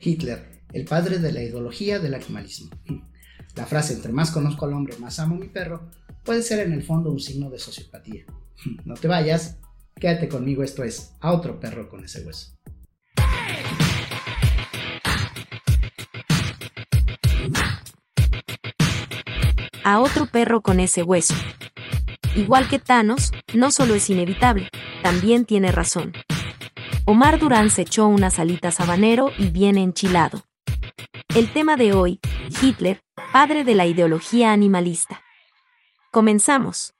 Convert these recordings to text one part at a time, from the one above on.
Hitler, el padre de la ideología del animalismo. La frase entre más conozco al hombre, más amo a mi perro, puede ser en el fondo un signo de sociopatía. No te vayas, quédate conmigo, esto es a otro perro con ese hueso. A otro perro con ese hueso. Igual que Thanos, no solo es inevitable, también tiene razón. Omar Durán se echó unas alitas habanero y viene enchilado. El tema de hoy, Hitler, padre de la ideología animalista. Comenzamos.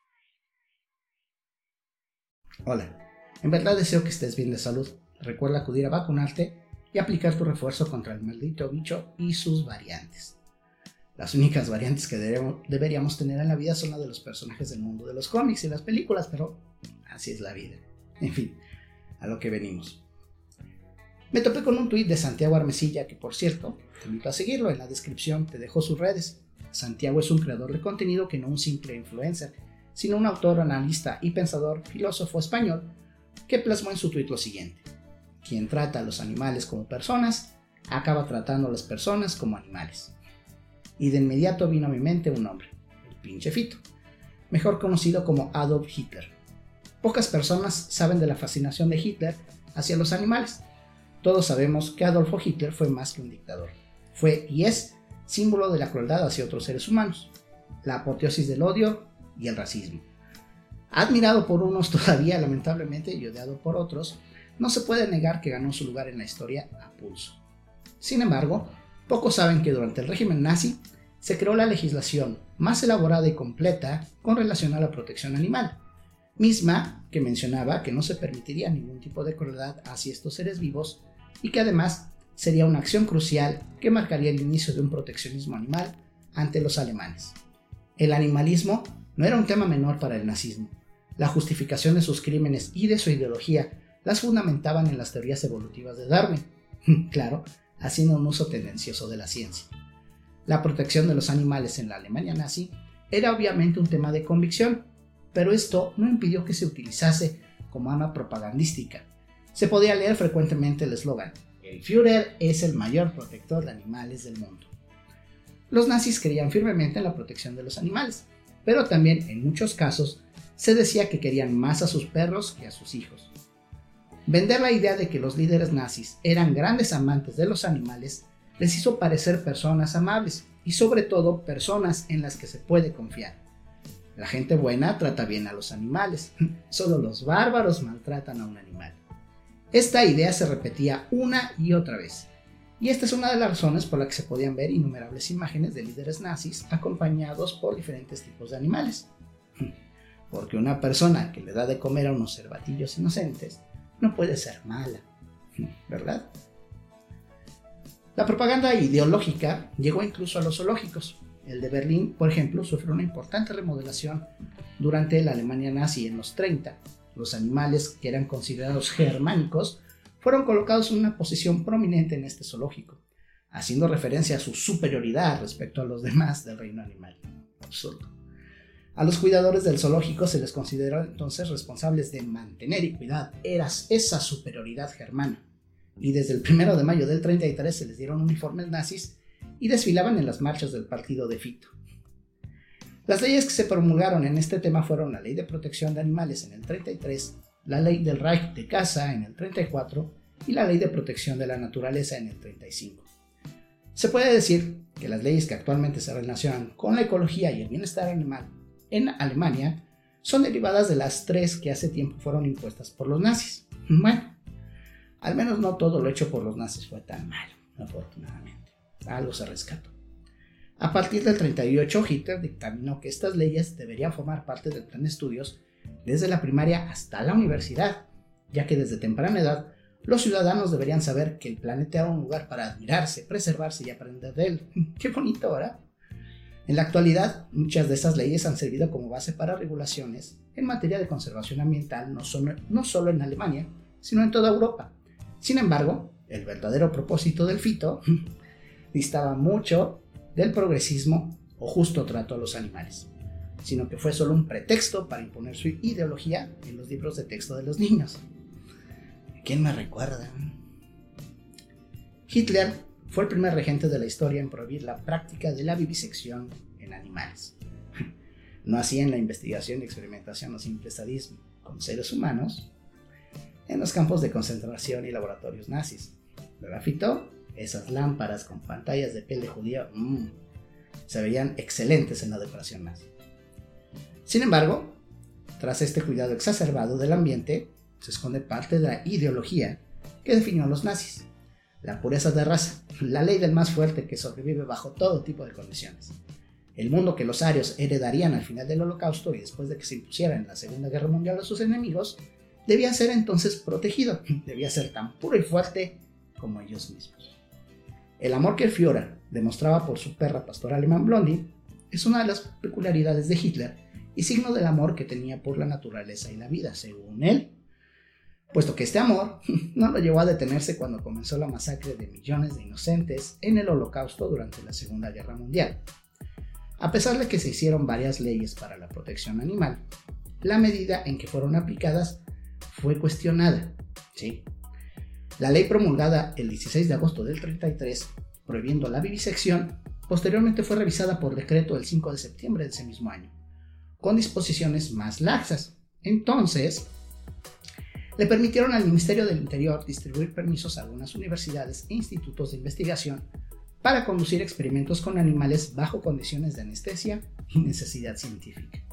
Hola, en verdad deseo que estés bien de salud. Recuerda acudir a vacunarte y aplicar tu refuerzo contra el maldito bicho y sus variantes. Las únicas variantes que deberíamos tener en la vida son las de los personajes del mundo de los cómics y las películas, pero así es la vida. En fin, a lo que venimos. Me topé con un tuit de Santiago Armesilla, que por cierto, te invito a seguirlo, en la descripción te dejo sus redes. Santiago es un creador de contenido que no un simple influencer, sino un autor, analista y pensador, filósofo español, que plasmó en su tuit lo siguiente. Quien trata a los animales como personas, acaba tratando a las personas como animales y de inmediato vino a mi mente un nombre, el pinche Fito, mejor conocido como Adolf Hitler. Pocas personas saben de la fascinación de Hitler hacia los animales. Todos sabemos que Adolfo Hitler fue más que un dictador. Fue y es símbolo de la crueldad hacia otros seres humanos, la apoteosis del odio y el racismo. Admirado por unos todavía lamentablemente y odiado por otros, no se puede negar que ganó su lugar en la historia a pulso. Sin embargo, Pocos saben que durante el régimen nazi se creó la legislación más elaborada y completa con relación a la protección animal, misma que mencionaba que no se permitiría ningún tipo de crueldad hacia estos seres vivos y que además sería una acción crucial que marcaría el inicio de un proteccionismo animal ante los alemanes. El animalismo no era un tema menor para el nazismo. La justificación de sus crímenes y de su ideología las fundamentaban en las teorías evolutivas de Darwin. claro, haciendo un uso tendencioso de la ciencia. La protección de los animales en la Alemania nazi era obviamente un tema de convicción, pero esto no impidió que se utilizase como arma propagandística. Se podía leer frecuentemente el eslogan, el Führer es el mayor protector de animales del mundo. Los nazis creían firmemente en la protección de los animales, pero también en muchos casos se decía que querían más a sus perros que a sus hijos. Vender la idea de que los líderes nazis eran grandes amantes de los animales les hizo parecer personas amables y sobre todo personas en las que se puede confiar. La gente buena trata bien a los animales, solo los bárbaros maltratan a un animal. Esta idea se repetía una y otra vez, y esta es una de las razones por las que se podían ver innumerables imágenes de líderes nazis acompañados por diferentes tipos de animales. Porque una persona que le da de comer a unos cervatillos inocentes no puede ser mala, ¿verdad? La propaganda ideológica llegó incluso a los zoológicos. El de Berlín, por ejemplo, sufrió una importante remodelación durante la Alemania nazi en los 30. Los animales que eran considerados germánicos fueron colocados en una posición prominente en este zoológico, haciendo referencia a su superioridad respecto a los demás del reino animal. Absurdo. A los cuidadores del zoológico se les consideró entonces responsables de mantener y cuidar esa superioridad germana. Y desde el 1 de mayo del 33 se les dieron uniformes nazis y desfilaban en las marchas del partido de Fito. Las leyes que se promulgaron en este tema fueron la Ley de Protección de Animales en el 33, la Ley del Reich de Caza en el 34 y la Ley de Protección de la Naturaleza en el 35. Se puede decir que las leyes que actualmente se relacionan con la ecología y el bienestar animal en Alemania son derivadas de las tres que hace tiempo fueron impuestas por los nazis. Bueno, al menos no todo lo hecho por los nazis fue tan malo, afortunadamente. Algo se rescató. A partir del 38, Hitler dictaminó que estas leyes deberían formar parte del plan de estudios desde la primaria hasta la universidad, ya que desde temprana edad los ciudadanos deberían saber que el planeta era un lugar para admirarse, preservarse y aprender de él. Qué bonito, ¿verdad? En la actualidad, muchas de estas leyes han servido como base para regulaciones en materia de conservación ambiental no solo, en Alemania, sino en toda Europa. Sin embargo, el verdadero propósito del fito distaba mucho del progresismo o justo trato a los animales, sino que fue solo un pretexto para imponer su ideología en los libros de texto de los niños. ¿Quién me recuerda? Hitler fue el primer regente de la historia en prohibir la práctica de la vivisección en animales. No hacía en la investigación y experimentación o simple sadismo con seres humanos en los campos de concentración y laboratorios nazis. Grafito, esas lámparas con pantallas de piel de judío, mmm, se veían excelentes en la decoración nazi. Sin embargo, tras este cuidado exacerbado del ambiente, se esconde parte de la ideología que definió a los nazis. La pureza de raza, la ley del más fuerte que sobrevive bajo todo tipo de condiciones. El mundo que los arios heredarían al final del holocausto y después de que se impusiera en la Segunda Guerra Mundial a sus enemigos, debía ser entonces protegido, debía ser tan puro y fuerte como ellos mismos. El amor que Fiora demostraba por su perra pastora alemán Blondie es una de las peculiaridades de Hitler y signo del amor que tenía por la naturaleza y la vida, según él, puesto que este amor no lo llevó a detenerse cuando comenzó la masacre de millones de inocentes en el Holocausto durante la Segunda Guerra Mundial. A pesar de que se hicieron varias leyes para la protección animal, la medida en que fueron aplicadas fue cuestionada. ¿sí? La ley promulgada el 16 de agosto del 33, prohibiendo la vivisección, posteriormente fue revisada por decreto el 5 de septiembre de ese mismo año, con disposiciones más laxas. Entonces, le permitieron al Ministerio del Interior distribuir permisos a algunas universidades e institutos de investigación para conducir experimentos con animales bajo condiciones de anestesia y necesidad científica.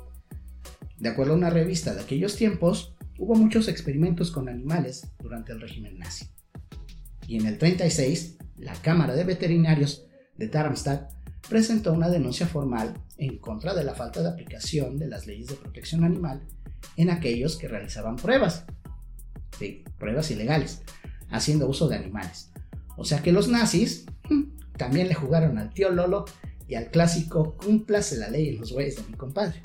De acuerdo a una revista de aquellos tiempos, hubo muchos experimentos con animales durante el régimen nazi y en el 36 la Cámara de Veterinarios de Darmstadt presentó una denuncia formal en contra de la falta de aplicación de las leyes de protección animal en aquellos que realizaban pruebas, pruebas ilegales, haciendo uso de animales. O sea que los nazis mm, también le jugaron al tío Lolo y al clásico cúmplase la ley en los güeyes de mi compadre.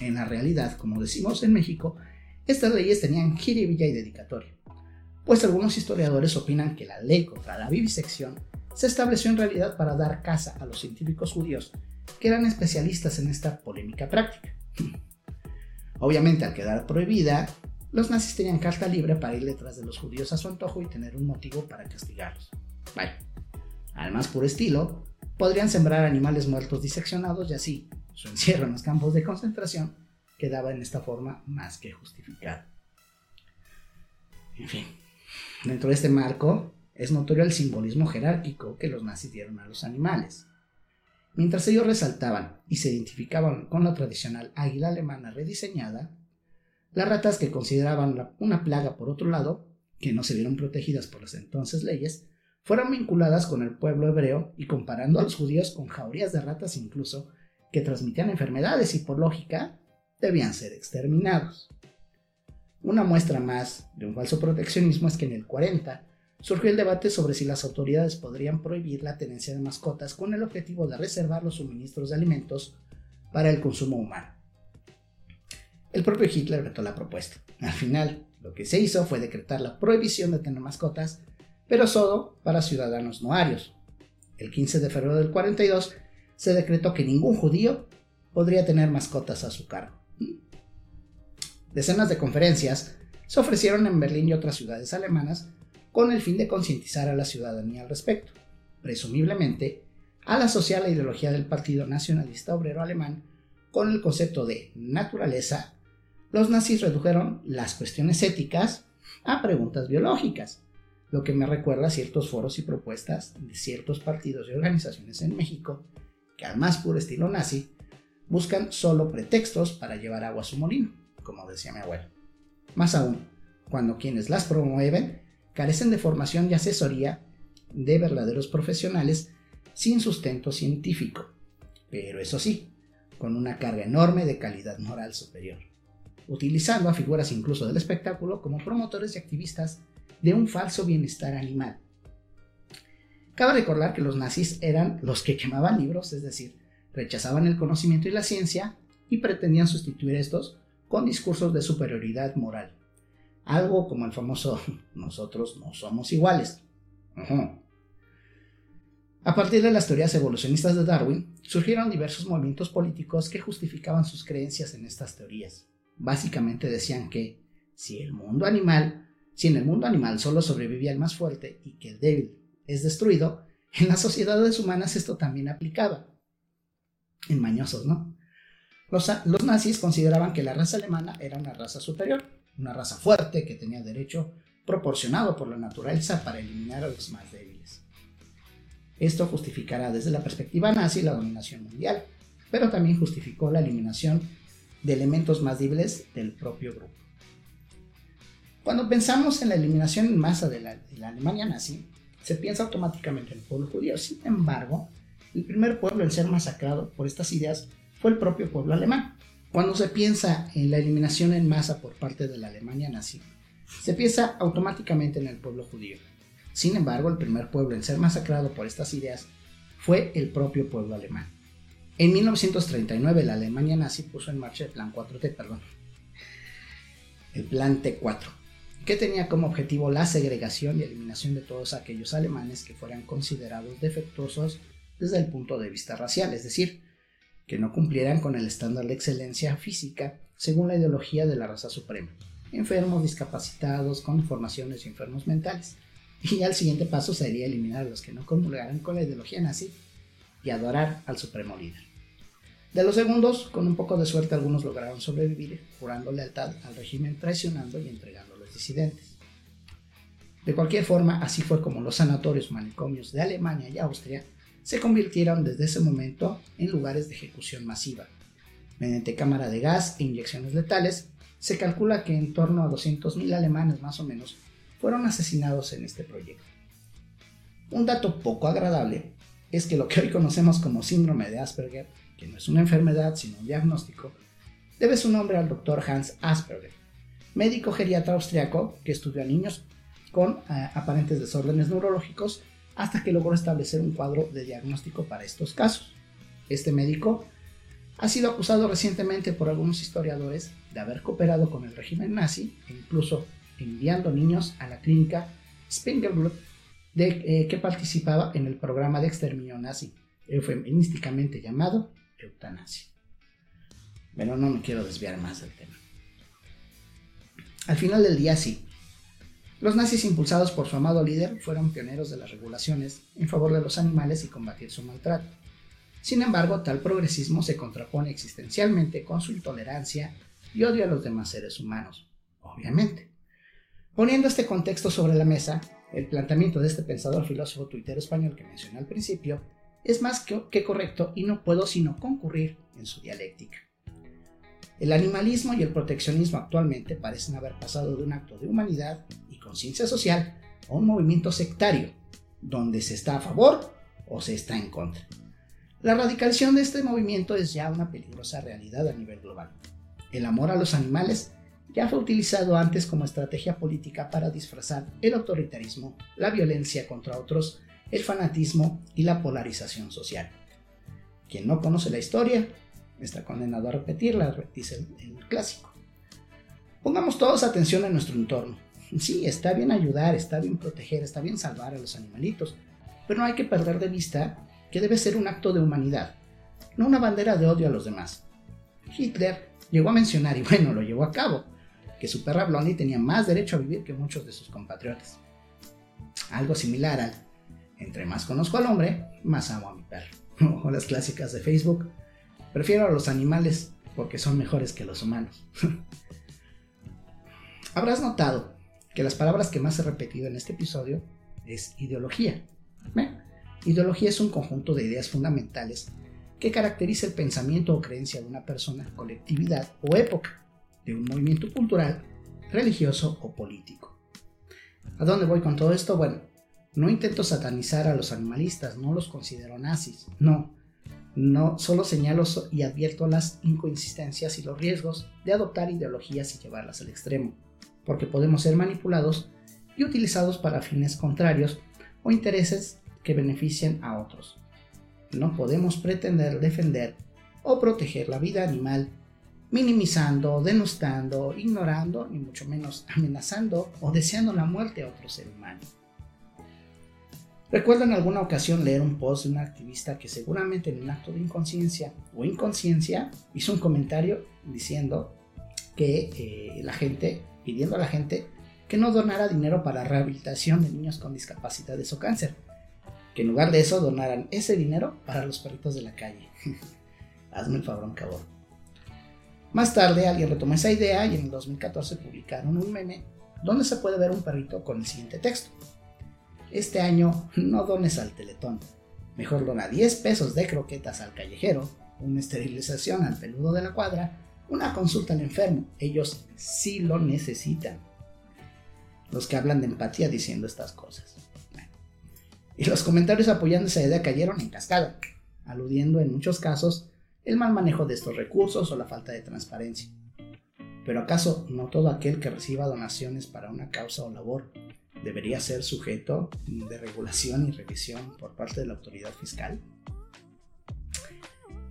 En la realidad, como decimos en México, estas leyes tenían jiribilla y dedicatoria pues algunos historiadores opinan que la ley contra la vivisección se estableció en realidad para dar caza a los científicos judíos que eran especialistas en esta polémica práctica. Obviamente, al quedar prohibida, los nazis tenían carta libre para ir detrás de los judíos a su antojo y tener un motivo para castigarlos. Vaya, al más puro estilo, podrían sembrar animales muertos diseccionados y así su encierro en los campos de concentración quedaba en esta forma más que justificado. En fin, Dentro de este marco, es notorio el simbolismo jerárquico que los nazis dieron a los animales. Mientras ellos resaltaban y se identificaban con la tradicional águila alemana rediseñada, las ratas que consideraban una plaga por otro lado, que no se vieron protegidas por las entonces leyes, fueron vinculadas con el pueblo hebreo y comparando a los judíos con jaurías de ratas incluso que transmitían enfermedades y por lógica debían ser exterminados. Una muestra más de un falso proteccionismo es que en el 40 surgió el debate sobre si las autoridades podrían prohibir la tenencia de mascotas con el objetivo de reservar los suministros de alimentos para el consumo humano. El propio Hitler vetó la propuesta. Al final, lo que se hizo fue decretar la prohibición de tener mascotas, pero solo para ciudadanos no arios. El 15 de febrero del 42 se decretó que ningún judío podría tener mascotas a su cargo. Decenas de conferencias se ofrecieron en Berlín y otras ciudades alemanas con el fin de concientizar a la ciudadanía al respecto. Presumiblemente, al asociar la ideología del Partido Nacionalista Obrero Alemán con el concepto de naturaleza, los nazis redujeron las cuestiones éticas a preguntas biológicas, lo que me recuerda a ciertos foros y propuestas de ciertos partidos y organizaciones en México que al más puro estilo nazi buscan solo pretextos para llevar agua a su molino como decía mi abuelo. Más aún, cuando quienes las promueven carecen de formación y asesoría de verdaderos profesionales sin sustento científico, pero eso sí, con una carga enorme de calidad moral superior, utilizando a figuras incluso del espectáculo como promotores y activistas de un falso bienestar animal. Cabe recordar que los nazis eran los que quemaban libros, es decir, rechazaban el conocimiento y la ciencia y pretendían sustituir estos con discursos de superioridad moral. Algo como el famoso nosotros no somos iguales. A partir de las teorías evolucionistas de Darwin, surgieron diversos movimientos políticos que justificaban sus creencias en estas teorías. Básicamente decían que si el mundo animal, si en el mundo animal solo sobrevivía el más fuerte y que el débil es destruido, en las sociedades humanas esto también aplicaba. En mañosos, ¿no? Los, nazis consideraban que la raza alemana era una raza superior, una raza fuerte que tenía derecho proporcionado por la naturaleza para eliminar a los más débiles. Esto justificará desde la perspectiva nazi la dominación mundial, pero también justificó la eliminación de elementos más débiles del propio grupo. Cuando pensamos en la eliminación en masa de la, de la Alemania nazi, se piensa automáticamente en el pueblo judío. Sin embargo, el primer pueblo en ser masacrado por estas ideas fue el propio pueblo alemán. Cuando se piensa en la eliminación en masa por parte de la Alemania nazi, se piensa automáticamente en el pueblo judío. Sin embargo, el primer pueblo en ser masacrado por estas ideas fue el propio pueblo alemán. En 1939 la Alemania nazi puso en marcha el Plan 4T, perdón, el Plan T4, que tenía como objetivo la segregación y eliminación de todos aquellos alemanes que fueran considerados defectuosos desde el punto de vista racial, es decir, que no cumplieran con el estándar de excelencia física según la ideología de la raza suprema, enfermos, discapacitados, con formaciones y enfermos mentales. Y al siguiente paso sería eliminar a los que no comulgaran con la ideología nazi y adorar al supremo líder. De los segundos, con un poco de suerte, algunos lograron sobrevivir, jurando lealtad al régimen, traicionando y entregando a los disidentes. De cualquier forma, así fue como los sanatorios manicomios de Alemania y Austria se convirtieron desde ese momento en lugares de ejecución masiva. Mediante cámara de gas e inyecciones letales, se calcula que en torno a 200.000 alemanes más o menos fueron asesinados en este proyecto. Un dato poco agradable es que lo que hoy conocemos como síndrome de Asperger, que no es una enfermedad sino un diagnóstico, debe su nombre al doctor Hans Asperger, médico geriatra austriaco que estudió a niños con eh, aparentes desórdenes neurológicos hasta que logró establecer un cuadro de diagnóstico para estos casos. Este médico ha sido acusado recientemente por algunos historiadores de haber cooperado con el régimen nazi e incluso enviando niños a la clínica Spingelblut de, eh, que participaba en el programa de exterminio nazi, eufemísticamente llamado eutanasia. Pero no me quiero desviar más del tema. Al final del día sí, los nazis impulsados por su amado líder fueron pioneros de las regulaciones en favor de los animales y combatir su maltrato. Sin embargo, tal progresismo se contrapone existencialmente con su intolerancia y odio a los demás seres humanos, obviamente. Poniendo este contexto sobre la mesa, el planteamiento de este pensador filósofo tuitero español que mencioné al principio es más que, correcto y no puedo sino concurrir en su dialéctica. El animalismo y el proteccionismo actualmente parecen haber pasado de un acto de humanidad y conciencia social a un movimiento sectario, donde se está a favor o se está en contra. La radicalización de este movimiento es ya una peligrosa realidad a nivel global. El amor a los animales ya fue utilizado antes como estrategia política para disfrazar el autoritarismo, la violencia contra otros, el fanatismo y la polarización social. Quien no conoce la historia está condenado a repetirla, dice el, clásico. Pongamos todos atención a nuestro entorno. Sí, está bien ayudar, está bien proteger, está bien salvar a los animalitos, pero no hay que perder de vista que debe ser un acto de humanidad, no una bandera de odio a los demás. Hitler llegó a mencionar, y bueno, lo llevó a cabo, que su perra Blondie tenía más derecho a vivir que muchos de sus compatriotas. Algo similar al, entre más conozco al hombre, más amo a mi perro. O las clásicas de Facebook, prefiero a los animales porque son mejores que los humanos. Habrás notado que las palabras que más he repetido en este episodio es ideología. Ideología es un conjunto de ideas fundamentales que caracteriza el pensamiento o creencia de una persona, colectividad o época de un movimiento cultural, religioso o político. ¿A dónde voy con todo esto? Bueno, no intento satanizar a los animalistas, no los considero nazis, no. No, solo señalo y advierto las inconsistencias y los riesgos de adoptar ideologías y llevarlas al extremo, porque podemos ser manipulados y utilizados para fines contrarios o intereses que beneficien a otros. No podemos pretender defender o proteger la vida animal minimizando, denostando, ignorando, ni mucho menos amenazando o deseando la muerte a otro ser humano. Recuerdo en alguna ocasión leer un post de un activista que seguramente en un acto de inconsciencia o inconsciencia hizo un comentario diciendo que eh, la gente, pidiendo a la gente que no donara dinero para rehabilitación de niños con discapacidades o cáncer, que en lugar de eso donaran ese dinero para los perritos de la calle. Hazme el fabrón, cabrón. Más tarde alguien retomó esa idea y en el 2014 publicaron un meme donde se puede ver un perrito con el siguiente texto. Este año no dones al teletón, mejor dona 10 pesos de croquetas al callejero, una esterilización al peludo de la cuadra, una consulta al enfermo, ellos sí lo necesitan. Los que hablan de empatía diciendo estas cosas. Y los comentarios apoyando esa idea cayeron en cascada, aludiendo en muchos casos el mal manejo de estos recursos o la falta de transparencia. Pero ¿acaso no todo aquel que reciba donaciones para una causa o labor debería ser sujeto de regulación y revisión por parte de la autoridad fiscal?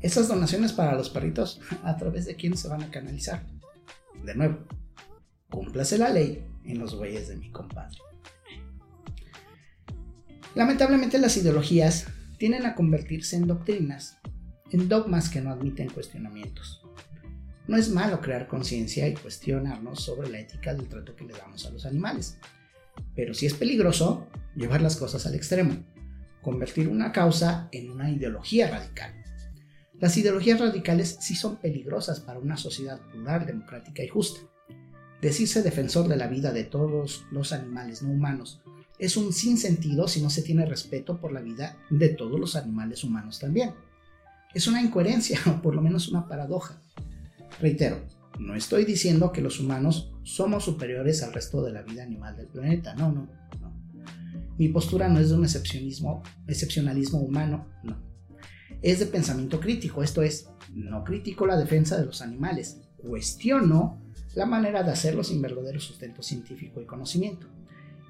Esas donaciones para los perritos, ¿a través de quién se van a canalizar? De nuevo, cúmplase la ley en los güeyes de mi compadre. Lamentablemente las ideologías tienden a convertirse en doctrinas, en dogmas que no admiten cuestionamientos. No es malo crear conciencia y cuestionarnos sobre la ética del trato que le damos a los animales, pero sí es peligroso llevar las cosas al extremo, convertir una causa en una ideología radical. Las ideologías radicales sí son peligrosas para una sociedad plural, democrática y justa. Decirse defensor de la vida de todos los animales no humanos es un sinsentido si no se tiene respeto por la vida de todos los animales humanos también. Es una incoherencia o por lo menos una paradoja. Reitero, no estoy diciendo que los humanos somos superiores al resto de la vida animal del planeta, no, no, no. Mi postura no es de un excepcionismo, excepcionalismo humano, no. Es de pensamiento crítico, esto es, no critico la defensa de los animales, cuestiono la manera de hacerlo sin verdadero sustento científico y conocimiento,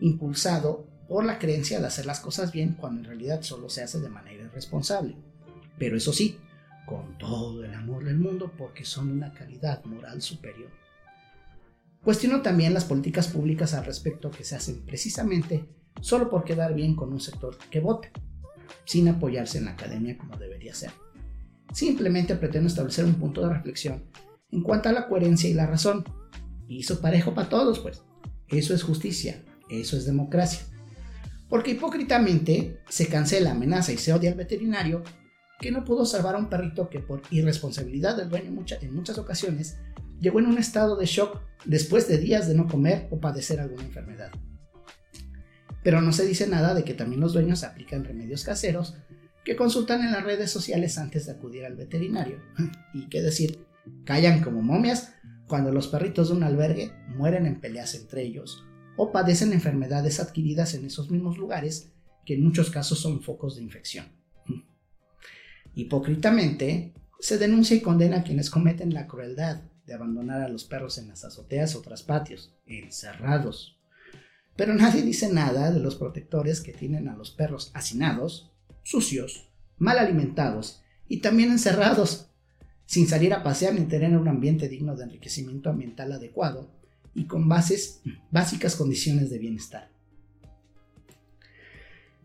impulsado por la creencia de hacer las cosas bien cuando en realidad solo se hace de manera irresponsable. Pero eso sí, con todo el amor del mundo porque son una calidad moral superior. Cuestiono también las políticas públicas al respecto que se hacen precisamente solo por quedar bien con un sector que vote, sin apoyarse en la academia como debería ser. Simplemente pretendo establecer un punto de reflexión en cuanto a la coherencia y la razón. Piso parejo para todos, pues. Eso es justicia, eso es democracia. Porque hipócritamente se cancela, amenaza y se odia al veterinario que no pudo salvar a un perrito que por irresponsabilidad del dueño en muchas ocasiones llegó en un estado de shock después de días de no comer o padecer alguna enfermedad. Pero no se dice nada de que también los dueños aplican remedios caseros que consultan en las redes sociales antes de acudir al veterinario. Y qué decir, callan como momias cuando los perritos de un albergue mueren en peleas entre ellos o padecen enfermedades adquiridas en esos mismos lugares que en muchos casos son focos de infección. Hipócritamente, se denuncia y condena a quienes cometen la crueldad de abandonar a los perros en las azoteas o tras patios, encerrados. Pero nadie dice nada de los protectores que tienen a los perros hacinados, sucios, mal alimentados y también encerrados, sin salir a pasear ni tener un ambiente digno de enriquecimiento ambiental adecuado y con bases, básicas condiciones de bienestar.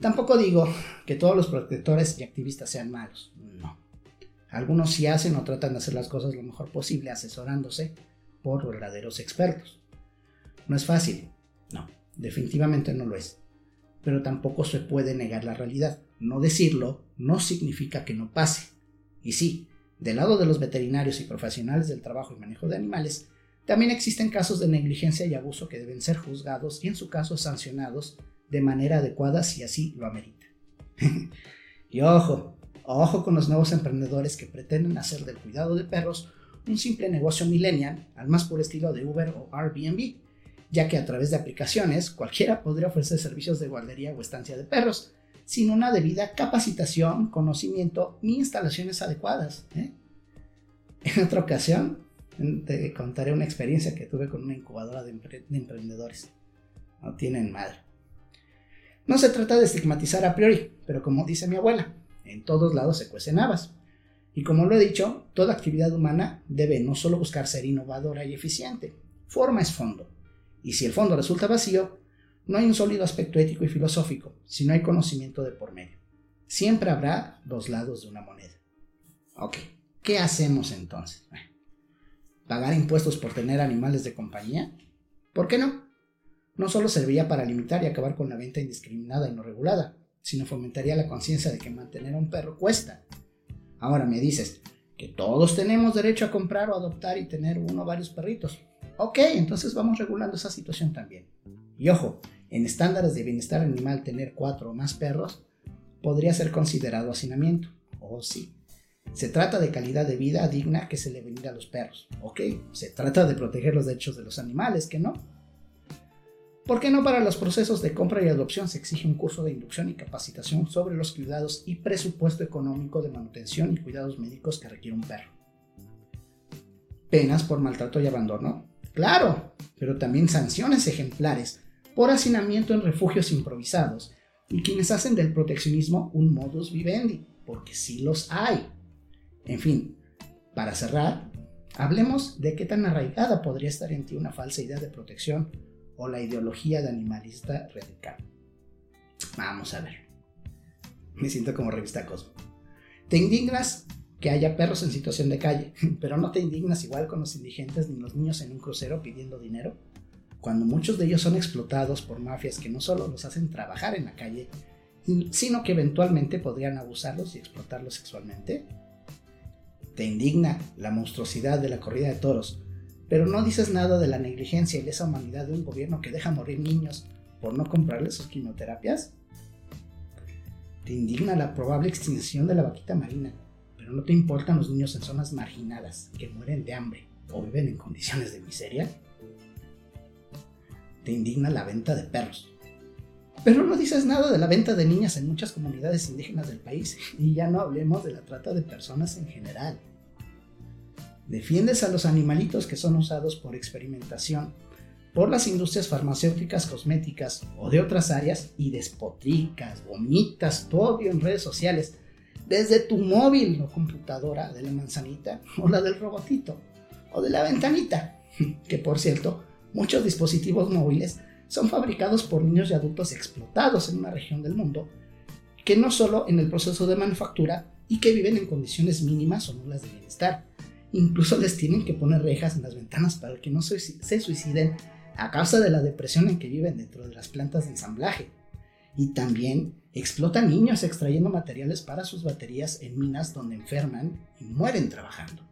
Tampoco digo que todos los protectores y activistas sean malos, no. Algunos sí hacen o tratan de hacer las cosas lo mejor posible asesorándose por verdaderos expertos. No es fácil, no, definitivamente no lo es. Pero tampoco se puede negar la realidad. No decirlo no significa que no pase. Y sí, del lado de los veterinarios y profesionales del trabajo y manejo de animales, también existen casos de negligencia y abuso que deben ser juzgados y en su caso sancionados de manera adecuada si así lo amerita. y ojo, ojo con los nuevos emprendedores que pretenden hacer del cuidado de perros un simple negocio millennial, al más puro estilo de Uber o Airbnb, ya que a través de aplicaciones cualquiera podría ofrecer servicios de guardería o estancia de perros, sin una debida capacitación, conocimiento ni instalaciones adecuadas. ¿eh? En otra ocasión, te contaré una experiencia que tuve con una incubadora de, de emprendedores. No tienen madre. No se trata de estigmatizar a priori, pero como dice mi abuela, en todos lados se cuecen habas. Y como lo he dicho, toda actividad humana debe no solo buscar ser innovadora y eficiente, forma es fondo. Y si el fondo resulta vacío, no hay un sólido aspecto ético y filosófico, si no hay conocimiento de por medio. Siempre habrá dos lados de una moneda. Ok, ¿qué hacemos entonces? ¿Pagar impuestos por tener animales de compañía? ¿Por qué no? No solo servía para limitar y acabar con la venta indiscriminada y no regulada, sino fomentaría la conciencia de que mantener a un perro cuesta. Ahora me dices que todos tenemos derecho a comprar o adoptar y tener uno o varios perritos. Ok, entonces vamos regulando esa situación también. Y ojo, en estándares de bienestar animal tener cuatro o más perros podría ser considerado hacinamiento. Oh sí. Se trata de calidad de vida digna que se le brinda a los perros. Ok, se trata de proteger los derechos de los animales, que no. ¿Por qué no para los procesos de compra y adopción se exige un curso de inducción y capacitación sobre los cuidados y presupuesto económico de manutención y cuidados médicos que requiere un perro? Penas por maltrato y abandono. Claro, pero también sanciones ejemplares por hacinamiento en refugios improvisados y quienes hacen del proteccionismo un modus vivendi, porque sí los hay. En fin, para cerrar, hablemos de qué tan arraigada podría estar en ti una falsa idea de protección o la ideología de animalista radical. Vamos a ver. Me siento como revista Cosmo. Te indignas que haya perros en situación de calle, pero no te indignas igual con los indigentes ni los niños en un crucero pidiendo dinero, cuando muchos de ellos son explotados por mafias que no solo los hacen trabajar en la calle, sino que eventualmente podrían abusarlos y explotarlos sexualmente. Te indigna la monstruosidad de la corrida de toros, pero no dices nada de la negligencia y lesa humanidad de un gobierno que deja morir niños por no comprarles sus quimioterapias. Te indigna la probable extinción de la vaquita marina, pero no te importan los niños en zonas marginadas que mueren de hambre o viven en condiciones de miseria. Te indigna la venta de perros, pero no dices nada de la venta de niñas en muchas comunidades indígenas del país y ya no hablemos de la trata de personas en general. Defiendes a los animalitos que son usados por experimentación por las industrias farmacéuticas, cosméticas o de otras áreas y despotricas, vomitas tu odio en redes sociales. Desde tu móvil o computadora de la manzanita o la del robotito o de la ventanita, que por cierto, muchos dispositivos móviles son fabricados por niños y adultos explotados en una región del mundo, que no solo en el proceso de manufactura y que viven en condiciones mínimas o nulas de bienestar, incluso les tienen que poner rejas en las ventanas para que no se suiciden a causa de la depresión en que viven dentro de las plantas de ensamblaje. Y también explotan niños extrayendo materiales para sus baterías en minas donde enferman y mueren trabajando.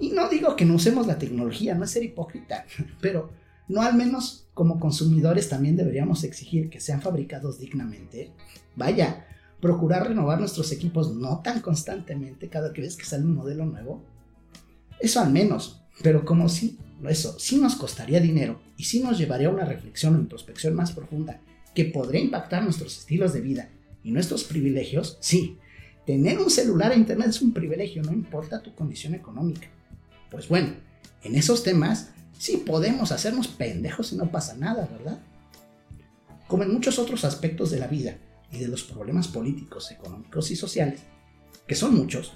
Y no digo que no usemos la tecnología, no es ser hipócrita, pero ¿No al menos como consumidores también deberíamos exigir que sean fabricados dignamente? Vaya, procurar renovar nuestros equipos no tan constantemente cada vez que sale un modelo nuevo. Eso al menos, pero como si eso sí nos costaría dinero y sí nos llevaría a una reflexión o introspección más profunda que podría impactar nuestros estilos de vida y nuestros privilegios, sí, tener un celular e internet es un privilegio, no importa tu condición económica. Pues bueno, en esos temas Sí podemos hacernos pendejos y no pasa nada, ¿verdad? Como en muchos otros aspectos de la vida y de los problemas políticos, económicos y sociales, que son muchos,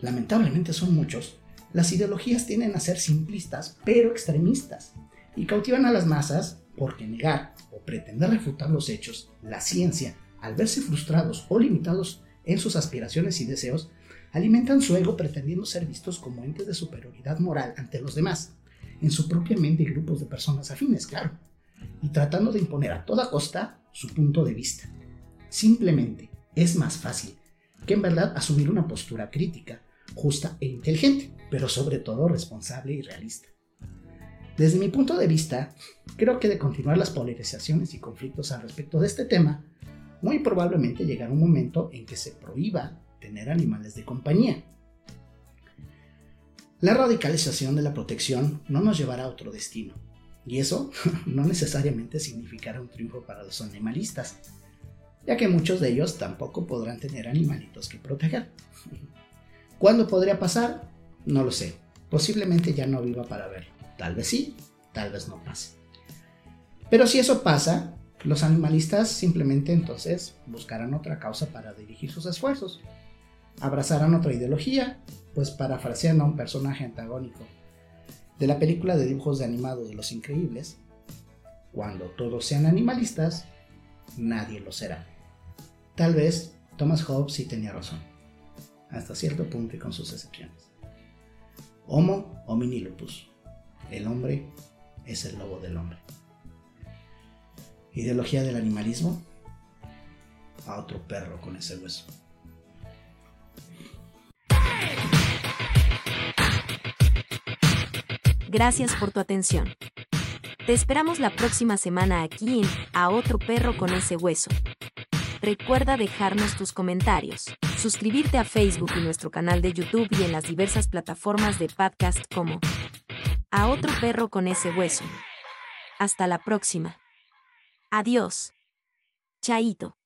lamentablemente son muchos, las ideologías tienden a ser simplistas pero extremistas y cautivan a las masas porque negar o pretender refutar los hechos, la ciencia, al verse frustrados o limitados en sus aspiraciones y deseos, alimentan su ego pretendiendo ser vistos como entes de superioridad moral ante los demás en su propia mente y grupos de personas afines, claro, y tratando de imponer a toda costa su punto de vista. Simplemente es más fácil que en verdad asumir una postura crítica, justa e inteligente, pero sobre todo responsable y realista. Desde mi punto de vista, creo que de continuar las polarizaciones y conflictos al respecto de este tema, muy probablemente llegará un momento en que se prohíba tener animales de compañía, la radicalización de la protección no nos llevará a otro destino, y eso no necesariamente significará un triunfo para los animalistas, ya que muchos de ellos tampoco podrán tener animalitos que proteger. ¿Cuándo podría pasar? No lo sé. Posiblemente ya no viva para verlo. Tal vez sí, tal vez no pase. Pero si eso pasa, los animalistas simplemente entonces buscarán otra causa para dirigir sus esfuerzos. Abrazarán otra ideología pues parafraseando a un personaje antagónico de la película de dibujos de animados de Los Increíbles, cuando todos sean animalistas, nadie lo será. Tal vez Thomas Hobbes sí tenía razón, hasta cierto punto y con sus excepciones. Homo homini lupus, el hombre es el lobo del hombre. Ideología del animalismo, a otro perro con ese hueso. Gracias por tu atención. Te esperamos la próxima semana aquí en A otro perro con ese hueso. Recuerda dejarnos tus comentarios, suscribirte a Facebook y nuestro canal de YouTube y en las diversas plataformas de podcast como A otro perro con ese hueso. Hasta la próxima. Adiós. Chaito.